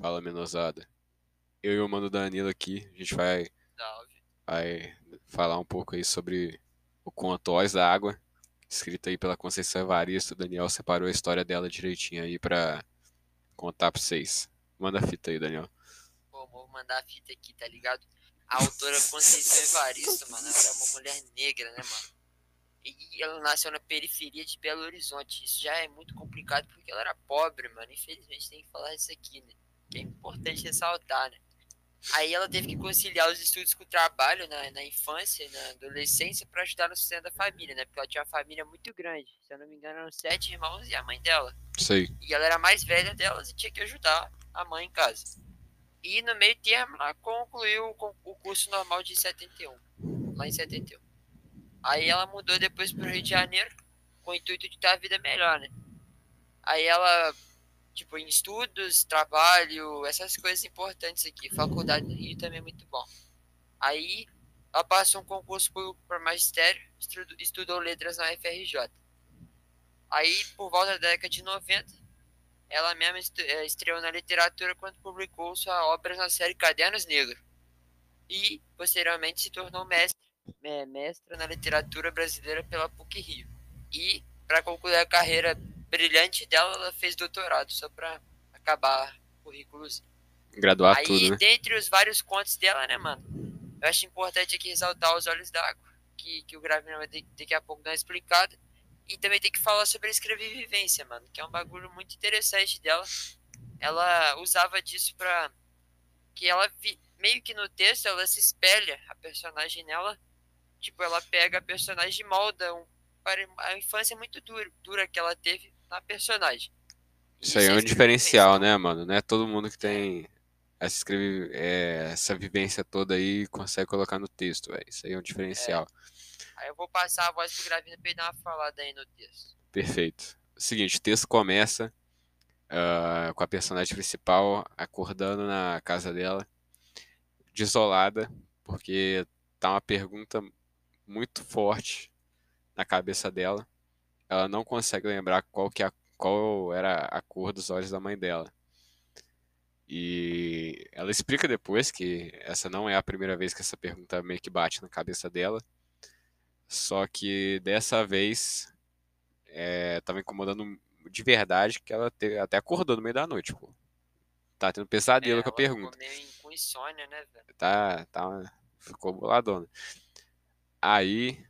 Fala, menosada. Eu e o mano Danilo aqui, a gente vai, Salve. vai falar um pouco aí sobre o Contóis da Água, escrito aí pela Conceição Evaristo. O Daniel separou a história dela direitinho aí pra contar pra vocês. Manda a fita aí, Daniel. Pô, vou mandar a fita aqui, tá ligado? A autora Conceição Evaristo, mano, ela é uma mulher negra, né, mano? E ela nasceu na periferia de Belo Horizonte. Isso já é muito complicado porque ela era pobre, mano. Infelizmente tem que falar isso aqui, né? Que é importante ressaltar, né? Aí ela teve que conciliar os estudos com o trabalho na, na infância na adolescência para ajudar no sustento da família, né? Porque ela tinha uma família muito grande. Se eu não me engano, eram sete irmãos e a mãe dela. Sei. E ela era a mais velha delas e tinha que ajudar a mãe em casa. E no meio termo, ela concluiu o con- o curso normal de 71, lá em 71. Aí ela mudou depois para o Rio de Janeiro com o intuito de ter a vida melhor, né? Aí ela, tipo, em estudos, trabalho, essas coisas importantes aqui. Faculdade no Rio também é muito bom. Aí ela passou um concurso para magistério, estudo- estudou letras na UFRJ. Aí, por volta da década de 90, ela mesma eh, estreou na literatura quando publicou sua obra na série Cadernos Negros. E, posteriormente, se tornou mestre, eh, mestra na literatura brasileira pela PUC Rio. E, para concluir a carreira brilhante dela, ela fez doutorado, só para acabar o currículozinho. Graduar Aí, tudo, né? dentre os vários contos dela, né, mano? Eu acho importante aqui ressaltar Os Olhos d'Água, que, que o Gravina vai ter daqui a pouco dar uma explicada. E também tem que falar sobre a escrevivência, mano, que é um bagulho muito interessante dela. Ela usava disso pra. Que ela vi- meio que no texto ela se espelha a personagem nela. Tipo, ela pega a personagem e molda um, para a infância muito dura, dura que ela teve na personagem. Isso aí é um diferencial, né, mano? Não é todo mundo que tem essa, escrevi- é, essa vivência toda aí consegue colocar no texto, velho. Isso aí é um diferencial. Aí eu vou passar a voz pro Gravina pra ele dar uma falada aí no texto. Perfeito. Seguinte, o texto começa ah, com a personagem principal acordando na casa dela, desolada, porque tá uma pergunta muito forte na cabeça dela. Ela não consegue lembrar qual que é a- qual era a cor dos olhos da mãe dela. E ela explica depois que essa não é a primeira vez que essa pergunta meio que bate na cabeça dela. Só que dessa vez é, tava incomodando de verdade que ela te- até acordou no meio da noite, pô. Tá tendo pesadelo É, com a pergunta. meio com insônia, né, velho? Tá, tá, ficou boladona. Aí,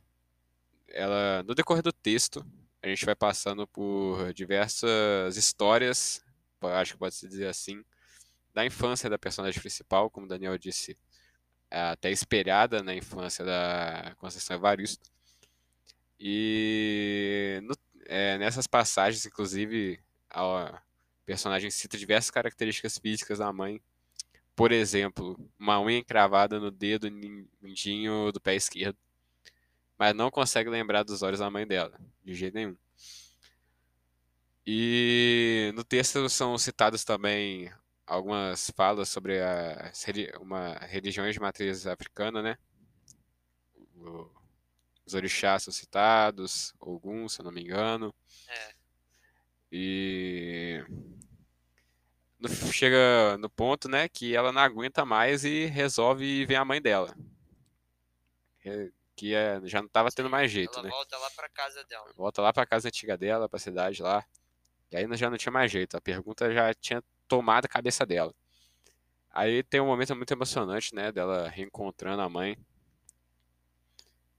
ela, no decorrer do texto, a gente vai passando por diversas histórias, acho que pode se dizer assim, da infância da personagem principal, como o Daniel disse, é até espelhada na infância da Conceição Evaristo. E no- é, nessas passagens, inclusive, a personagem cita diversas características físicas da mãe. Por exemplo, uma unha encravada no dedo mindinho do pé esquerdo, mas não consegue lembrar dos olhos da mãe dela, de jeito nenhum. E no texto são citadas também algumas falas sobre uma religiões de matriz africana, né? Os orixás são citados, alguns, se eu não me engano. É. E chega no ponto, né, que ela não aguenta mais e resolve ver a mãe dela. Que- é- já não estava tendo mais jeito, ela né? volta lá pra casa dela. Volta lá pra casa antiga dela, pra cidade lá. E aí já não tinha mais jeito. A pergunta já tinha tomado a cabeça dela. Aí tem um momento muito emocionante, né? Dela reencontrando a mãe.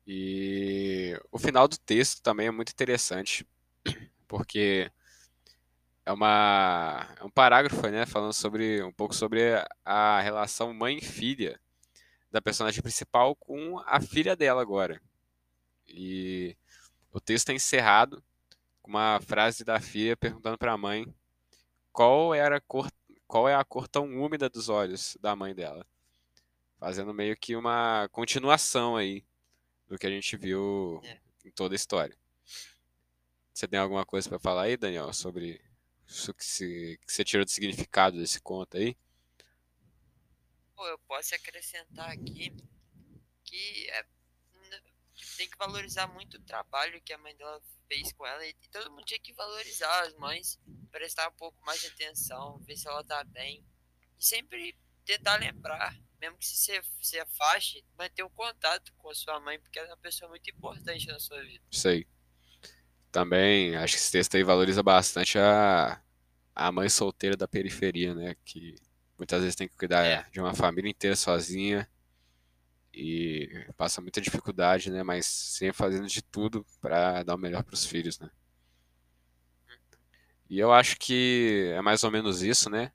E o final do texto também é muito interessante, porque é uma, é um parágrafo, né? Falando sobre um pouco sobre a relação mãe e filha da personagem principal com a filha dela agora. E o texto é encerrado com uma frase da filha perguntando para a mãe qual era a cor, qual é a cor tão úmida dos olhos da mãe dela, fazendo meio que uma continuação aí do que a gente viu É. em toda a história. Você tem alguma coisa para falar aí, Daniel, sobre isso que, se, que você tirou de significado desse conto aí? Eu posso acrescentar aqui que é, tem que valorizar muito o trabalho que a mãe dela fez com ela e todo mundo tinha que valorizar as mães, prestar um pouco mais de atenção, ver se ela tá bem. E sempre tentar lembrar, mesmo que você se afaste, manter um contato com a sua mãe, porque ela é uma pessoa muito importante na sua vida. Aí. Também acho que esse texto aí valoriza bastante a, a mãe solteira da periferia, né? Que muitas vezes tem que cuidar É. de uma família inteira sozinha e passa muita dificuldade, né? Mas sempre fazendo de tudo para dar o melhor para os filhos, né? E eu acho que é mais ou menos isso, né?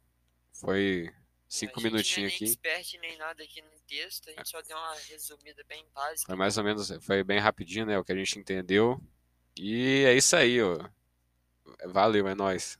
Foi cinco minutinhos não é nem aqui. expert nem nada aqui no texto, a gente só deu uma resumida bem básica. Foi mais ou menos, foi bem rapidinho, né? O que a gente entendeu. E é isso aí, ó. Valeu, é nóis.